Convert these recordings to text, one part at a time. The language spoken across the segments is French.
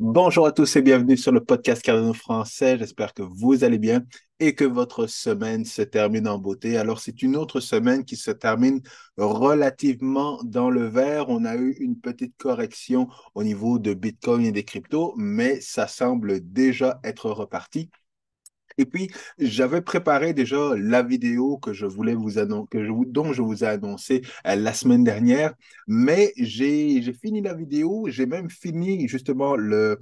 Bonjour à tous et bienvenue sur le podcast Cardano français. J'espère que vous allez bien et que votre semaine se termine en beauté. Alors, c'est une autre semaine qui se termine relativement dans le vert. On a eu une petite correction au niveau de Bitcoin et des cryptos, mais ça semble déjà être reparti. Et puis, j'avais préparé déjà la vidéo que je voulais vous que je, dont je vous ai annoncé euh, la semaine dernière, mais j'ai fini la vidéo, j'ai même fini justement euh,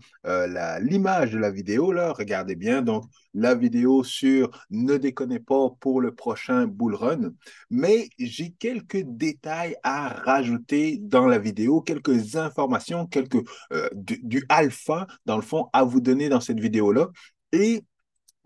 l'image de la vidéo là. Regardez bien, donc la vidéo sur ne déconnez pas pour le prochain bull run, mais j'ai quelques détails à rajouter dans la vidéo, quelques informations, quelques euh, du, du alpha dans le fond à vous donner dans cette vidéo là. Et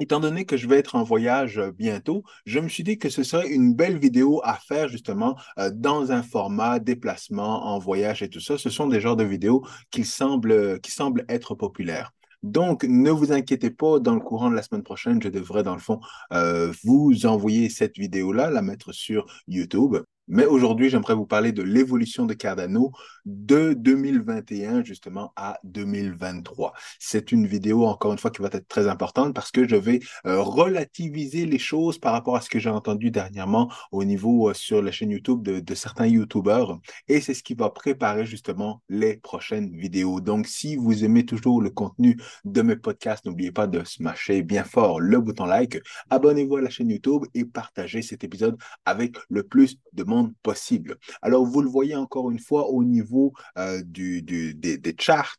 Étant donné que je vais être en voyage euh, bientôt, je me suis dit que ce serait une belle vidéo à faire justement euh, dans un format déplacement, en voyage et tout ça. Ce sont des genres de vidéos qui semblent, qui semblent être populaires. Donc, ne vous inquiétez pas, dans le courant de la semaine prochaine, je devrais, dans le fond, euh, vous envoyer cette vidéo-là, la mettre sur YouTube. Mais aujourd'hui, j'aimerais vous parler de l'évolution de Cardano de 2021 justement à 2023. C'est une vidéo, encore une fois, qui va être très importante parce que je vais euh, relativiser les choses par rapport à ce que j'ai entendu dernièrement au niveau euh, sur la chaîne YouTube de, de certains YouTubeurs. Et c'est ce qui va préparer justement les prochaines vidéos. Donc, si vous aimez toujours le contenu de mes podcasts, n'oubliez pas de smasher bien fort le bouton like, abonnez-vous à la chaîne YouTube et partagez cet épisode avec le plus de monde possible. Alors, vous le voyez encore une fois au niveau euh, des, des charts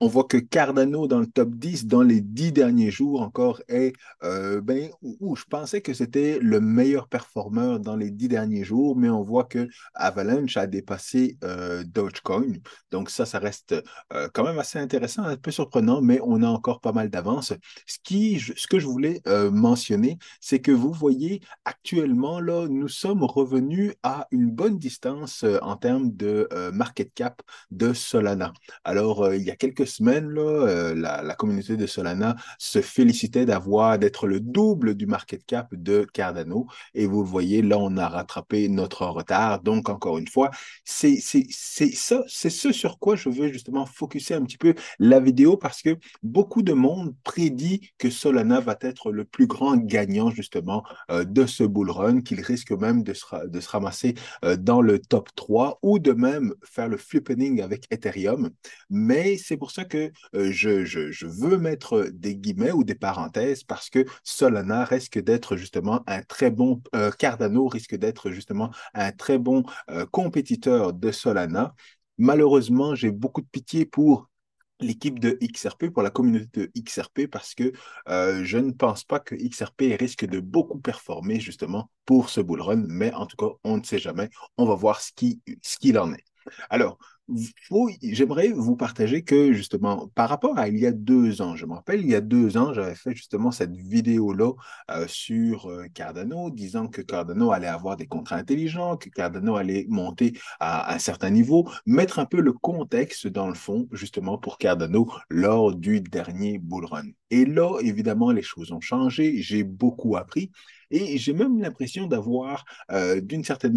on voit que Cardano dans le top 10 dans les dix derniers jours encore est, euh, ben, je pensais que c'était le meilleur performeur dans les dix derniers jours, mais on voit que Avalanche a dépassé euh, Dogecoin. Donc ça, ça reste euh, quand même assez intéressant, un peu surprenant, mais on a encore pas mal d'avance. Ce que je voulais mentionner, c'est que vous voyez actuellement, là, nous sommes revenus à une bonne distance en termes de market cap de Solana. Alors, il y a quelques semaines, là, euh, la, communauté de Solana se félicitait d'avoir, d'être le double du market cap de Cardano. Et vous le voyez, là, on a rattrapé notre retard. Donc, encore une fois, c'est ça, c'est ce sur quoi je veux justement focuser un petit peu la vidéo parce que beaucoup de monde prédit que Solana va être le plus grand gagnant justement euh, de ce bull run, qu'il risque même de se, de se ramasser euh, dans le top 3 ou de même faire le flippening avec Ethereum. Mais c'est pour ça que euh, je, veux mettre des guillemets ou des parenthèses parce que Solana risque d'être justement un très bon, Cardano risque d'être justement un très bon compétiteur de Solana. Malheureusement, j'ai beaucoup de pitié pour l'équipe de XRP, pour la communauté de XRP, parce que je ne pense pas que XRP risque de beaucoup performer justement pour ce bull run, mais en tout cas, on ne sait jamais. On va voir ce qu'il ce en est. Alors, j'aimerais vous partager que justement, par rapport à il y a deux ans, je me rappelle, il y a deux ans, j'avais fait justement cette vidéo-là euh, sur euh, Cardano, disant que Cardano allait avoir des contrats intelligents, que Cardano allait monter à, un certain niveau, mettre un peu le contexte dans le fond, justement, pour Cardano lors du dernier bull run. Et là, évidemment, les choses ont changé, j'ai beaucoup appris. Et j'ai même l'impression d'avoir, euh, d'une certaine,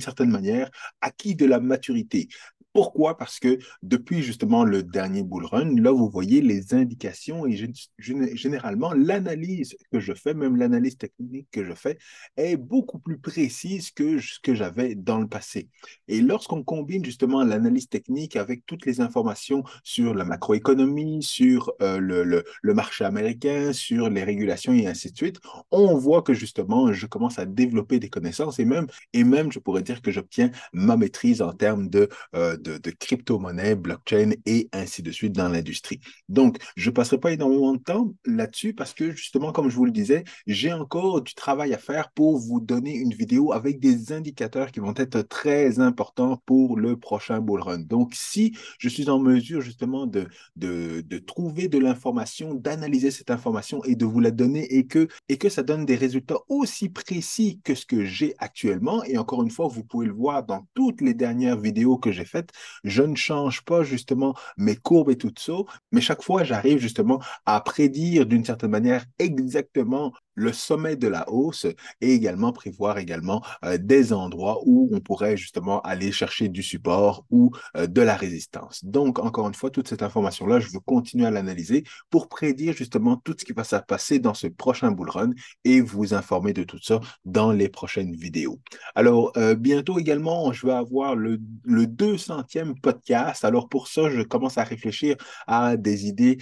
certaine manière, acquis de la maturité. Pourquoi? Parce que depuis justement le dernier bull run, là, vous voyez les indications et généralement, l'analyse que je fais, même l'analyse technique que je fais, est beaucoup plus précise que ce que j'avais dans le passé. Et lorsqu'on combine justement l'analyse technique avec toutes les informations sur la macroéconomie, sur euh, le, le, marché américain, sur les régulations et ainsi de suite, on voit que justement, je commence à développer des connaissances et même, et même je pourrais dire que j'obtiens ma maîtrise en termes de... Euh, de, crypto-monnaie, blockchain et ainsi de suite dans l'industrie. Donc, je ne passerai pas énormément de temps là-dessus parce que justement, comme je vous le disais, j'ai encore du travail à faire pour vous donner une vidéo avec des indicateurs qui vont être très importants pour le prochain bull run. Donc, si je suis en mesure justement de, trouver de l'information d'analyser cette information et de vous la donner et que ça donne des résultats aussi précis que ce que j'ai actuellement. Et encore une fois, vous pouvez le voir dans toutes les dernières vidéos que j'ai faites. Je ne change pas justement mes courbes et tout ça, mais chaque fois, j'arrive justement à prédire d'une certaine manière exactement le sommet de la hausse et également prévoir également euh, des endroits où on pourrait justement aller chercher du support ou euh, de la résistance. Donc, encore une fois, toute cette information-là, je veux continuer à l'analyser pour prédire justement tout ce qui va se passer dans ce prochain bull run et vous informer de tout ça dans les prochaines vidéos. Alors, euh, bientôt également, je vais avoir le, le 200e podcast. Alors, pour ça, je commence à réfléchir à des idées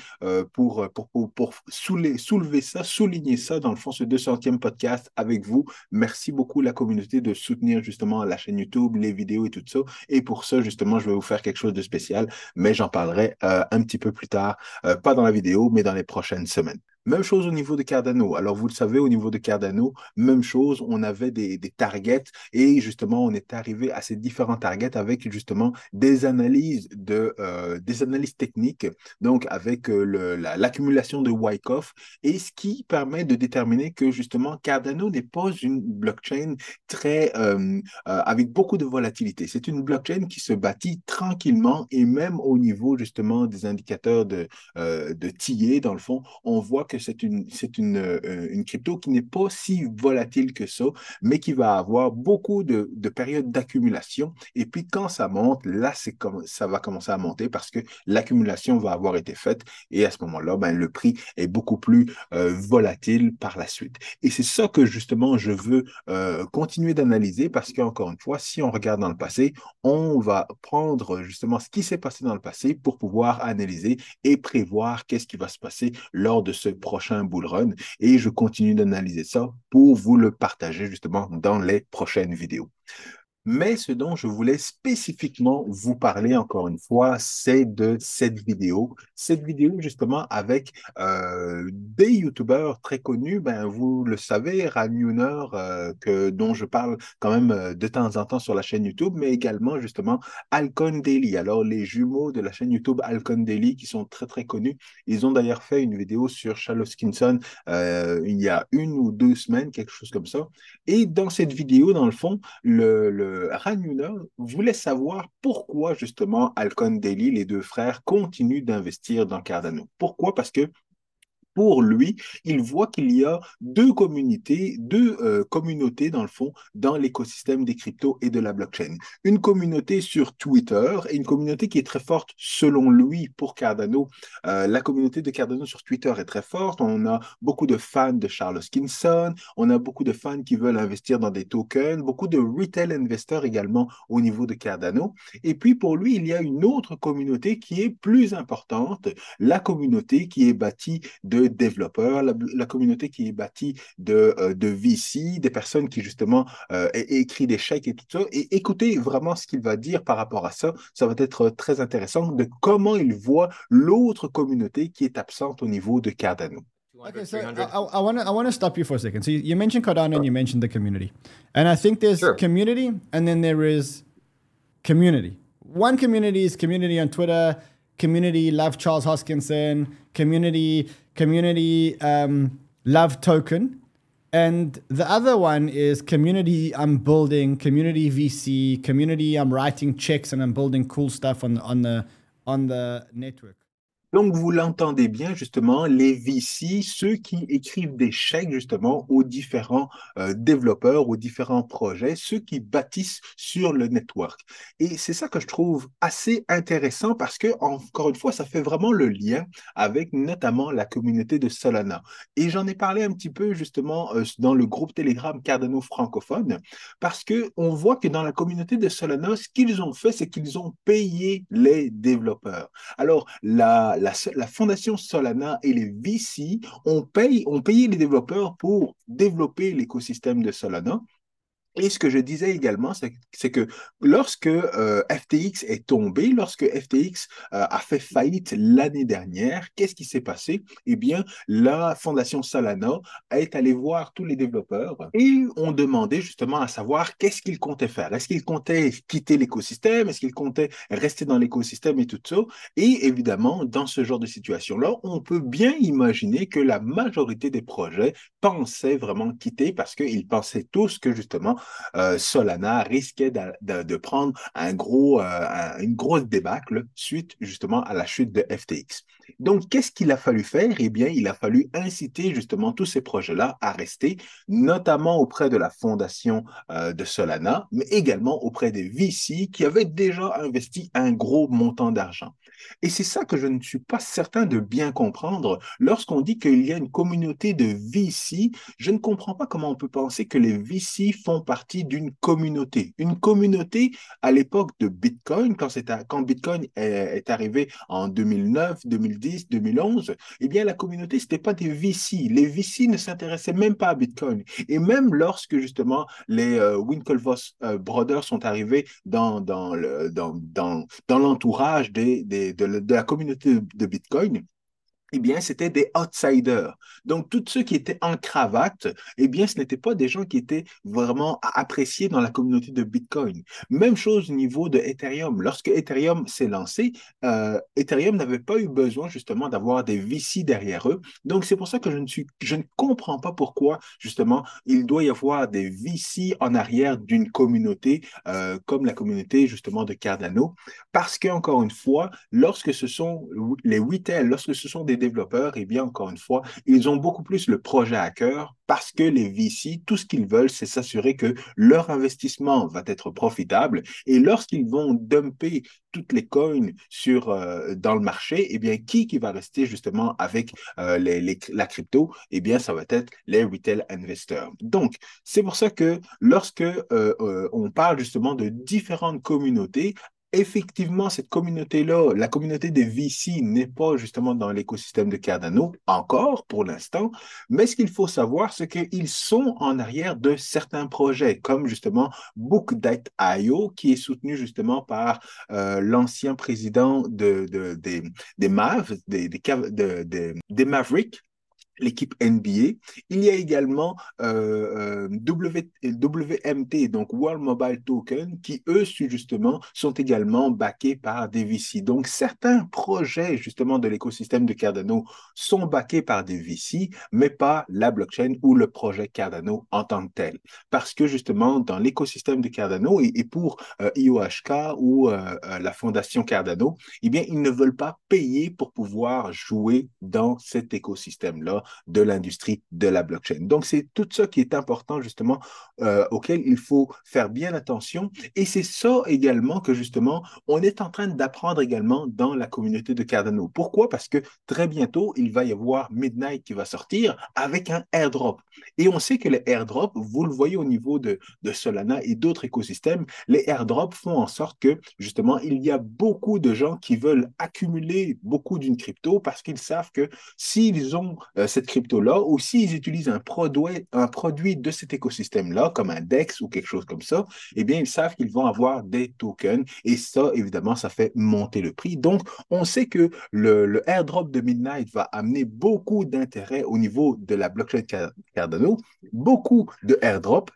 pour, pour, pour, pour soulever, soulever ça, souligner ça dans le font ce 200e podcast avec vous. Merci beaucoup la communauté de soutenir justement la chaîne YouTube, les vidéos et tout ça. Et pour ça, justement, je vais vous faire quelque chose de spécial, mais j'en parlerai euh, un petit peu plus tard, euh, pas dans la vidéo, mais dans les prochaines semaines. Même chose au niveau de Cardano. Alors, vous le savez, au niveau de Cardano, même chose, on avait des, targets et justement, on est arrivé à ces différents targets avec justement des analyses, de, euh, des analyses techniques, donc avec euh, l'accumulation de Wyckoff et ce qui permet de déterminer que justement, Cardano n'est pas une blockchain très, euh, avec beaucoup de volatilité. C'est une blockchain qui se bâtit tranquillement et même au niveau justement des indicateurs de, de dans le fond, on voit que c'est une, c'est une, euh, une crypto qui n'est pas si volatile que ça, mais qui va avoir beaucoup de, de périodes d'accumulation. Et puis quand ça monte, là, c'est comme, ça va commencer à monter parce que l'accumulation va avoir été faite et à ce moment-là, ben, le prix est beaucoup plus euh, volatile par la suite. Et c'est ça que justement je veux euh, continuer d'analyser parce qu'encore une fois, si on regarde dans le passé, on va prendre justement ce qui s'est passé dans le passé pour pouvoir analyser et prévoir qu'est-ce qui va se passer lors de ce prochain bull run et je continue d'analyser ça pour vous le partager justement dans les prochaines vidéos. Mais ce dont je voulais spécifiquement vous parler encore une fois, c'est de cette vidéo. Cette vidéo justement avec euh, des youtubeurs très connus, ben, vous le savez, Ranuner, euh, que, dont je parle quand même euh, de temps en temps sur la chaîne YouTube, mais également justement Alcon Daily. Alors les jumeaux de la chaîne YouTube Alcon Daily qui sont très très connus, ils ont d'ailleurs fait une vidéo sur Charles Skinson il y a une ou deux semaines, quelque chose comme ça. Et dans cette vidéo, dans le fond, le Ranuna voulait savoir pourquoi justement Alcon Daily, les deux frères, continuent d'investir dans Cardano. Pourquoi? Parce que pour lui, il voit qu'il y a deux communautés, deux euh, communautés dans le fond, dans l'écosystème des cryptos et de la blockchain. Une communauté sur Twitter et une communauté qui est très forte selon lui pour Cardano. Euh, la communauté de Cardano sur Twitter est très forte. On a beaucoup de fans de Charles Skinson, on a beaucoup de fans qui veulent investir dans des tokens, beaucoup de retail investors également au niveau de Cardano. Et puis pour lui, il y a une autre communauté qui est plus importante, la communauté qui est bâtie de développeurs, la, communauté qui est bâtie de, euh, de VC, des personnes qui justement euh, écrivent des chèques et tout ça. Et écoutez vraiment ce qu'il va dire par rapport à ça. Ça va être très intéressant de comment il voit l'autre communauté qui est absente au niveau de Cardano. Okay, so I, want to I want to stop you for a second. So you, you mentioned Cardano and you mentioned the community, and I think there's sure. community and then there is community. One community is community on Twitter community love Charles Hoskinson, community community um, love token, and the other one is community I'm building, community VC, community I'm writing checks and I'm building cool stuff on on the on the network. Donc, vous l'entendez bien, justement, les VC, ceux qui écrivent des chèques, justement, aux différents euh, développeurs, aux différents projets, ceux qui bâtissent sur le network. Et c'est ça que je trouve assez intéressant parce que, encore une fois, ça fait vraiment le lien avec notamment la communauté de Solana. Et j'en ai parlé un petit peu, justement, euh, dans le groupe Telegram Cardano francophone, parce que on voit que dans la communauté de Solana, ce qu'ils ont fait, c'est qu'ils ont payé les développeurs. Alors, la la, fondation Solana et les VC ont, payé, ont payé les développeurs pour développer l'écosystème de Solana Et ce que je disais également, c'est que lorsque euh, FTX est tombé, lorsque FTX euh, a fait faillite l'année dernière, qu'est-ce qui s'est passé? Eh bien, la fondation Solana est allée voir tous les développeurs et ont demandé justement à savoir qu'est-ce qu'ils comptaient faire. Est-ce qu'ils comptaient quitter l'écosystème? Est-ce qu'ils comptaient rester dans l'écosystème et tout ça? Et évidemment, dans ce genre de situation-là, on peut bien imaginer que la majorité des projets pensaient vraiment quitter parce qu'ils pensaient tous que justement euh, Solana risquait de, prendre un gros, euh, une grosse débâcle suite justement à la chute de FTX. Donc, qu'est-ce qu'il a fallu faire? Eh bien, il a fallu inciter justement tous ces projets-là à rester, notamment auprès de la fondation euh, de Solana, mais également auprès des VC qui avaient déjà investi un gros montant d'argent. Et c'est ça que je ne suis pas certain de bien comprendre. Lorsqu'on dit qu'il y a une communauté de VC, je ne comprends pas comment on peut penser que les VC font partie d'une communauté. Une communauté à l'époque de Bitcoin, quand, Bitcoin est, arrivé en 2009, 2010, 2011, eh bien la communauté, ce n'était pas des VC. Les VC ne s'intéressaient même pas à Bitcoin. Et même lorsque justement les euh, Winklevoss euh, Brothers sont arrivés dans, dans, le, dans, dans, dans l'entourage des, des de, la communauté de Bitcoin, eh bien, c'était des outsiders. Donc, tous ceux qui étaient en cravate, eh bien, ce n'étaient pas des gens qui étaient vraiment appréciés dans la communauté de Bitcoin. Même chose au niveau de Ethereum. Lorsque Ethereum s'est lancé, euh, Ethereum n'avait pas eu besoin justement d'avoir des VC derrière eux. Donc, c'est pour ça que je ne, suis, je ne comprends pas pourquoi justement il doit y avoir des VC en arrière d'une communauté euh, comme la communauté justement de Cardano. Parce qu'encore une fois, lorsque ce sont les retail, lorsque ce sont des développeurs, eh bien, encore une fois, ils ont beaucoup plus le projet à cœur parce que les VC, tout ce qu'ils veulent, c'est s'assurer que leur investissement va être profitable. Et lorsqu'ils vont dumper toutes les coins sur, euh, dans le marché, eh bien, qui, qui va rester justement avec euh, les, la crypto? eh bien, ça va être les retail investors. Donc, c'est pour ça que lorsque euh, on parle justement de différentes communautés, effectivement, cette communauté-là, la communauté des VC n'est pas justement dans l'écosystème de Cardano, encore pour l'instant, mais ce qu'il faut savoir, c'est qu'ils sont en arrière de certains projets, comme justement Book.io, qui est soutenu justement par euh, l'ancien président des, des, des Mavericks, l'équipe NBA. Il y a également euh, euh WMT, donc World Mobile Token, qui eux, justement, sont également backés par des VC. Donc, certains projets, justement, de l'écosystème de Cardano sont backés par des VC, mais pas la blockchain ou le projet Cardano en tant que tel. Parce que, justement, dans l'écosystème de Cardano et, pour euh, IOHK ou la fondation Cardano, eh bien, ils ne veulent pas payer pour pouvoir jouer dans cet écosystème-là de l'industrie de la blockchain. Donc, c'est tout ça qui est important, justement, euh, auquel il faut faire bien attention. Et c'est ça également que, justement, on est en train d'apprendre également dans la communauté de Cardano. Pourquoi? Parce que très bientôt, il va y avoir Midnight qui va sortir avec un airdrop. Et on sait que les airdrops, vous le voyez au niveau de, Solana et d'autres écosystèmes, les airdrops font en sorte que, justement, il y a beaucoup de gens qui veulent accumuler beaucoup d'une crypto parce qu'ils savent que s'ils ont euh, cette crypto-là, ou s'ils utilisent un produit, un produit de cet écosystème-là, comme un DEX ou quelque chose comme ça, eh bien, ils savent qu'ils vont avoir des tokens. Et ça, évidemment, ça fait monter le prix. Donc, on sait que le, le airdrop de Midnight va amener beaucoup d'intérêt au niveau de la blockchain Cardano, beaucoup de airdrop.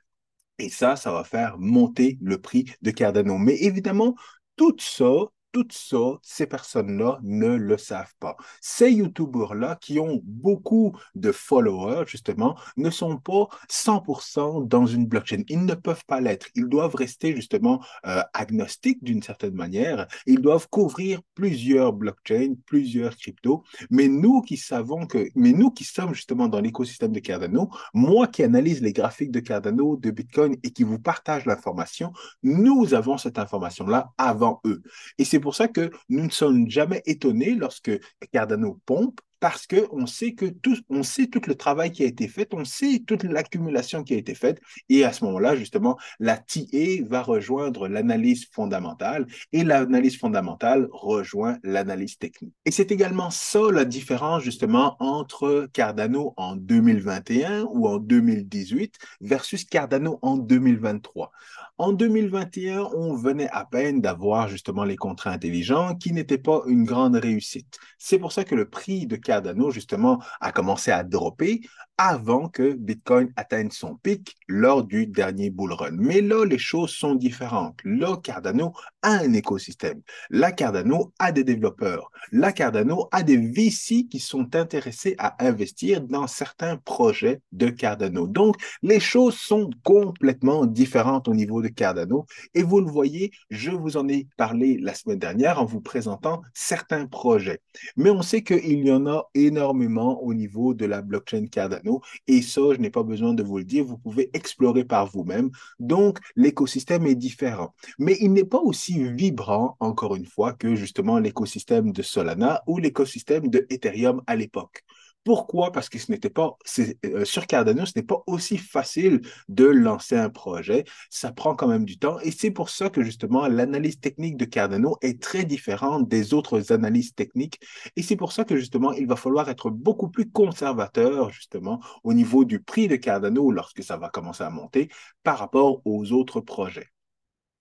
Et ça, ça va faire monter le prix de Cardano. Mais évidemment, tout ça, tout ça, ces personnes-là ne le savent pas. Ces YouTubers-là qui ont beaucoup de followers, justement, ne sont pas 100% dans une blockchain. Ils ne peuvent pas l'être. Ils doivent rester, justement, euh, agnostiques d'une certaine manière. Ils doivent couvrir plusieurs blockchains, plusieurs cryptos. Mais nous qui savons que, mais nous qui sommes justement dans l'écosystème de Cardano, moi qui analyse les graphiques de Cardano, de Bitcoin et qui vous partage l'information, nous avons cette information-là avant eux. Et c'est pour ça que nous ne sommes jamais étonnés lorsque Cardano pompe parce qu'on sait que tout, on sait tout le travail qui a été fait, on sait toute l'accumulation qui a été faite, et à ce moment-là, justement, la TA va rejoindre l'analyse fondamentale, et l'analyse fondamentale rejoint l'analyse technique. Et c'est également ça la différence, justement, entre Cardano en 2021 ou en 2018 versus Cardano en 2023. En 2021, on venait à peine d'avoir justement les contrats intelligents qui n'étaient pas une grande réussite. C'est pour ça que le prix de Cardano, justement, a commencé à dropper avant que Bitcoin atteigne son pic lors du dernier bull run. Mais là, les choses sont différentes. Là, Cardano a un écosystème. Là, Cardano a des développeurs. Là, Cardano a des VC qui sont intéressés à investir dans certains projets de Cardano. Donc, les choses sont complètement différentes au niveau de Cardano. Et vous le voyez, je vous en ai parlé la semaine dernière en vous présentant certains projets. Mais on sait qu'il y en a énormément au niveau de la blockchain Cardano. Et ça, je n'ai pas besoin de vous le dire, vous pouvez explorer par vous-même. Donc, l'écosystème est différent. Mais il n'est pas aussi vibrant, encore une fois, que justement l'écosystème de Solana ou l'écosystème de Ethereum à l'époque. Pourquoi? Parce que ce n'était pas, euh, sur Cardano, ce n'est pas aussi facile de lancer un projet. Ça prend quand même du temps. Et c'est pour ça que justement, l'analyse technique de Cardano est très différente des autres analyses techniques. Et c'est pour ça que justement, il va falloir être beaucoup plus conservateur, justement, au niveau du prix de Cardano lorsque ça va commencer à monter par rapport aux autres projets.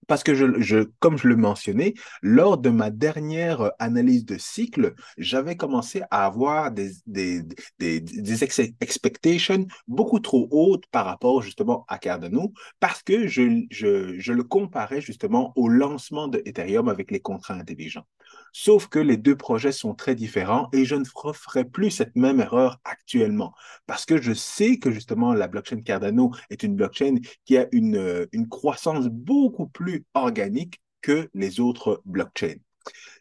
Parce que, je, comme je le mentionnais, lors de ma dernière analyse de cycle, j'avais commencé à avoir des, des, des, expectations beaucoup trop hautes par rapport justement à Cardano, parce que je, je, je le comparais justement au lancement de Ethereum avec les contrats intelligents. Sauf que les deux projets sont très différents et je ne ferai plus cette même erreur actuellement parce que je sais que justement la blockchain Cardano est une blockchain qui a une, une croissance beaucoup plus organique que les autres blockchains.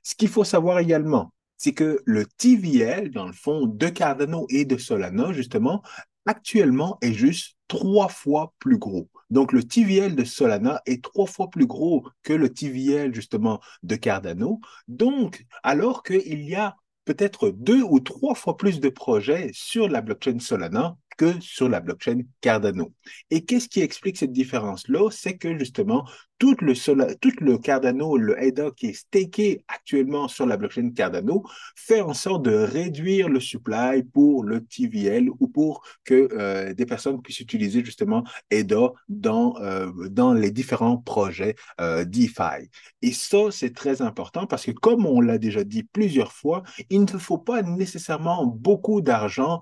Ce qu'il faut savoir également, c'est que le TVL, dans le fond, de Cardano et de Solana, justement, actuellement est juste trois fois plus gros. Donc, le TVL de Solana est trois fois plus gros que le TVL, justement, de Cardano. Donc, alors qu'il y a peut-être deux ou trois fois plus de projets sur la blockchain Solana que sur la blockchain Cardano. Et qu'est-ce qui explique cette différence-là? C'est que justement, tout le, Cardano, le ADA qui est staké actuellement sur la blockchain Cardano, fait en sorte de réduire le supply pour le TVL ou pour que euh, des personnes puissent utiliser justement ADA dans, euh, dans les différents projets euh, DeFi. Et ça, c'est très important parce que comme on l'a déjà dit plusieurs fois, il ne faut pas nécessairement beaucoup d'argent,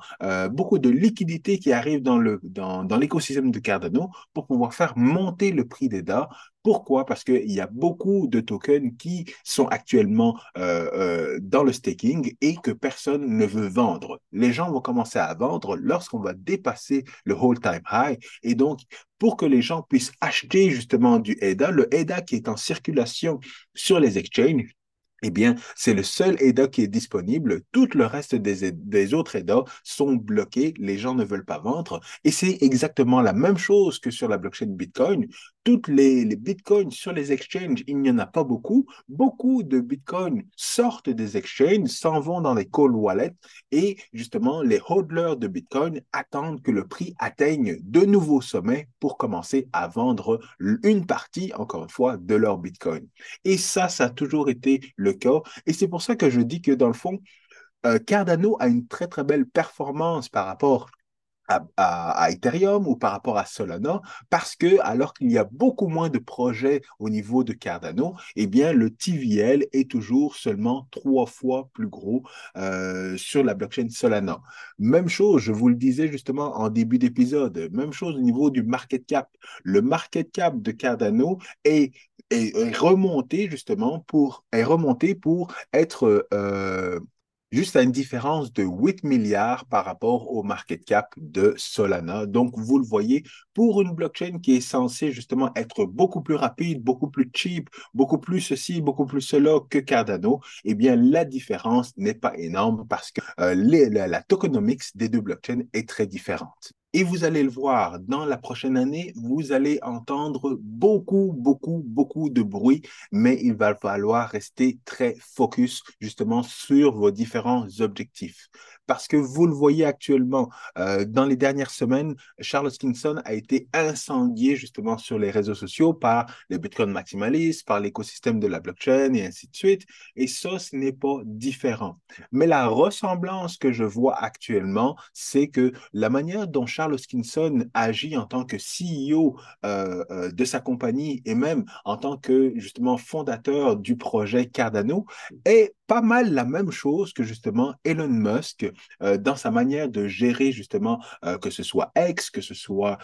beaucoup de qui arrivent dans l'écosystème dans, dans de Cardano pour pouvoir faire monter le prix d'ADA pourquoi? Parce qu'il y a beaucoup de tokens qui sont actuellement euh, euh, dans le staking et que personne ne veut vendre. Les gens vont commencer à vendre lorsqu'on va dépasser le all-time high. Et donc, pour que les gens puissent acheter justement du ADA, le ADA qui est en circulation sur les exchanges, eh bien, c'est le seul EDA qui est disponible. Tout le reste des, autres EDA sont bloqués. Les gens ne veulent pas vendre. Et c'est exactement la même chose que sur la blockchain Bitcoin. Toutes les, bitcoins sur les exchanges, il n'y en a pas beaucoup. Beaucoup de bitcoins sortent des exchanges, s'en vont dans les cold wallets et justement, les hodlers de bitcoin attendent que le prix atteigne de nouveaux sommets pour commencer à vendre une partie, encore une fois, de leur bitcoin. Et ça, ça a toujours été le cas. Et c'est pour ça que je dis que dans le fond, euh, Cardano a une très très belle performance par rapport à, Ethereum ou par rapport à Solana, parce que alors qu'il y a beaucoup moins de projets au niveau de Cardano, eh bien le TVL est toujours seulement trois fois plus gros euh, sur la blockchain Solana. Même chose, je vous le disais justement en début d'épisode, même chose au niveau du market cap. Le market cap de Cardano est remonté justement pour, est remonté pour être euh, juste à une différence de 8 milliards par rapport au market cap de Solana. Donc, vous le voyez, pour une blockchain qui est censée justement être beaucoup plus rapide, beaucoup plus cheap, beaucoup plus ceci, beaucoup plus cela que Cardano, eh bien, la différence n'est pas énorme parce que euh, la, la tokenomics des deux blockchains est très différente. Et vous allez le voir, dans la prochaine année, vous allez entendre beaucoup, beaucoup, beaucoup de bruit, mais il va falloir rester très focus justement sur vos différents objectifs parce que vous le voyez actuellement, euh, dans les dernières semaines, Charles Hoskinson a été incendié justement sur les réseaux sociaux par les Bitcoin maximalistes, par l'écosystème de la blockchain et ainsi de suite. Et ça, ce n'est pas différent. Mais la ressemblance que je vois actuellement, c'est que la manière dont Charles Hoskinson agit en tant que CEO euh, euh, de sa compagnie et même en tant que justement fondateur du projet Cardano est pas mal la même chose que justement Elon Musk euh, dans sa manière de gérer justement que ce soit X, que ce soit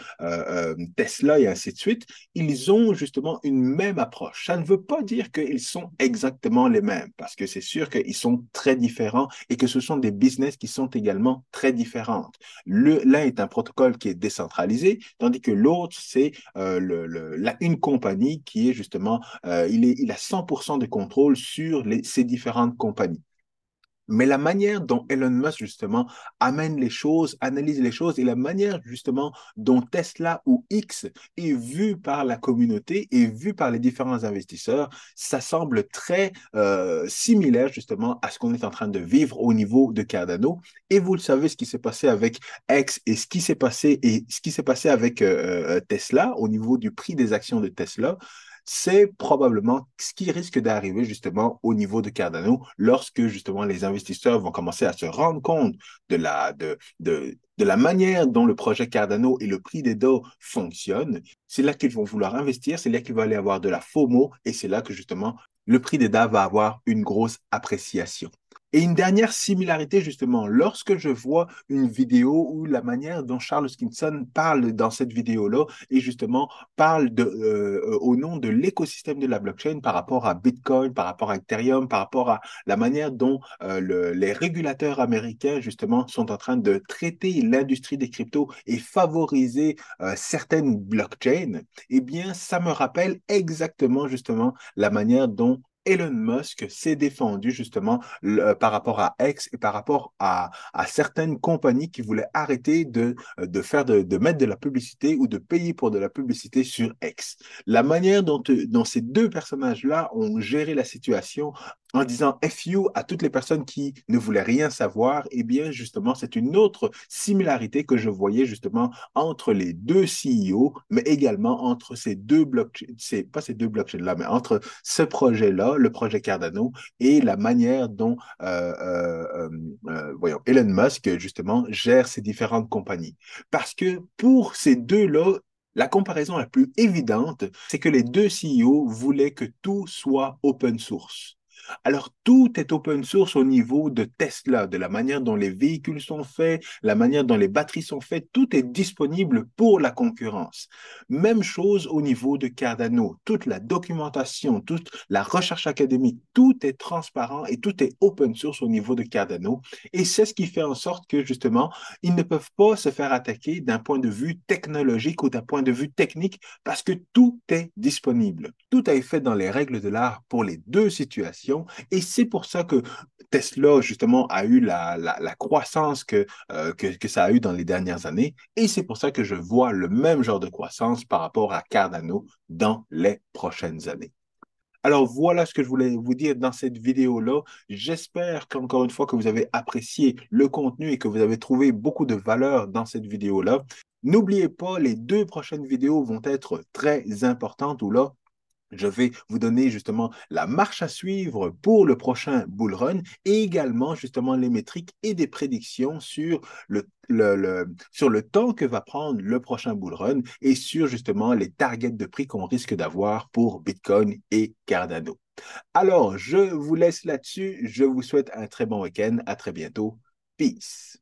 Tesla et ainsi de suite. Ils ont justement une même approche. Ça ne veut pas dire qu'ils sont exactement les mêmes parce que c'est sûr qu'ils sont très différents et que ce sont des business qui sont également très différentes. L'un est un protocole qui est décentralisé, tandis que l'autre, c'est la, une compagnie qui est justement, il, est, il a 100% de contrôle sur ces différentes compagnie. Mais la manière dont Elon Musk, justement, amène les choses, analyse les choses et la manière, justement, dont Tesla ou X est vu par la communauté et vu par les différents investisseurs, ça semble très euh, similaire, justement, à ce qu'on est en train de vivre au niveau de Cardano. Et vous le savez, ce qui s'est passé avec X et ce qui s'est passé, et ce qui s'est passé avec euh, euh, Tesla au niveau du prix des actions de Tesla, c'est probablement ce qui risque d'arriver justement au niveau de Cardano lorsque justement les investisseurs vont commencer à se rendre compte de la, manière dont le projet Cardano et le prix des DO fonctionnent. C'est là qu'ils vont vouloir investir, c'est là qu'il va aller avoir de la FOMO et c'est là que justement le prix des DA va avoir une grosse appréciation. Et une dernière similarité, justement, lorsque je vois une vidéo où la manière dont Charles Skinson parle dans cette vidéo-là et justement parle de, euh, au nom de l'écosystème de la blockchain par rapport à Bitcoin, par rapport à Ethereum, par rapport à la manière dont euh, les régulateurs américains, justement, sont en train de traiter l'industrie des cryptos et favoriser euh, certaines blockchains, eh bien, ça me rappelle exactement, justement, la manière dont Elon Musk s'est défendu justement par rapport à X et par rapport à, certaines compagnies qui voulaient arrêter de, de faire de, mettre de la publicité ou de payer pour de la publicité sur X. La manière dont, dont ces deux personnages-là ont géré la situation en disant FU à toutes les personnes qui ne voulaient rien savoir, eh bien, justement, c'est une autre similarité que je voyais justement entre les deux CEO, mais également entre ces deux blockchains, c'est pas ces deux blockchains-là, mais entre ce projet-là, le projet Cardano, et la manière dont, euh, euh, euh, voyons, Elon Musk, justement, gère ces différentes compagnies. Parce que pour ces deux-là, la comparaison la plus évidente, c'est que les deux CEO voulaient que tout soit open source. Alors, tout est open source au niveau de Tesla, de la manière dont les véhicules sont faits, la manière dont les batteries sont faites, tout est disponible pour la concurrence. Même chose au niveau de Cardano, toute la documentation, toute la recherche académique, tout est transparent et tout est open source au niveau de Cardano. Et c'est ce qui fait en sorte que, justement, ils ne peuvent pas se faire attaquer d'un point de vue technologique ou d'un point de vue technique parce que tout est disponible. Tout a été fait dans les règles de l'art pour les deux situations et c'est pour ça que Tesla, justement, a eu la, croissance euh, que, que, ça a eu dans les dernières années. Et c'est pour ça que je vois le même genre de croissance par rapport à Cardano dans les prochaines années. Alors voilà ce que je voulais vous dire dans cette vidéo-là. J'espère qu'encore une fois que vous avez apprécié le contenu et que vous avez trouvé beaucoup de valeur dans cette vidéo-là. N'oubliez pas, les deux prochaines vidéos vont être très importantes où là, je vais vous donner justement la marche à suivre pour le prochain bull run et également justement les métriques et des prédictions sur le, temps que va prendre le prochain bull run et sur justement les targets de prix qu'on risque d'avoir pour Bitcoin et Cardano. Alors, je vous laisse là-dessus. Je vous souhaite un très bon week-end. À très bientôt. Peace.